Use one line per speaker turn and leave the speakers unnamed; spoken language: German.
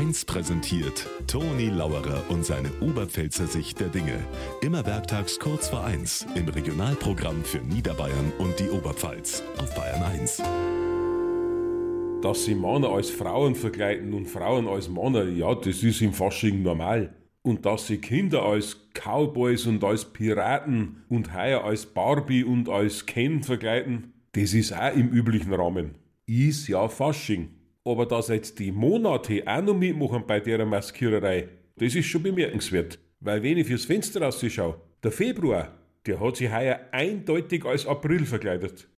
1 präsentiert Toni Lauerer und seine Oberpfälzer Sicht der Dinge. Immer werktags kurz vor 1 im Regionalprogramm für Niederbayern und die Oberpfalz auf Bayern 1.
Dass sie Männer als Frauen verkleiden und Frauen als Männer, ja, das ist im Fasching normal. Und dass sie Kinder als Cowboys und als Piraten und heuer als Barbie und als Ken verkleiden, das ist auch im üblichen Rahmen. Ist ja Fasching. Aber dass jetzt die Monate auch noch mitmachen bei der Maskiererei, das ist schon bemerkenswert. Weil wenn ich fürs Fenster rausschaue, der Februar, der hat sich heuer eindeutig als April verkleidet.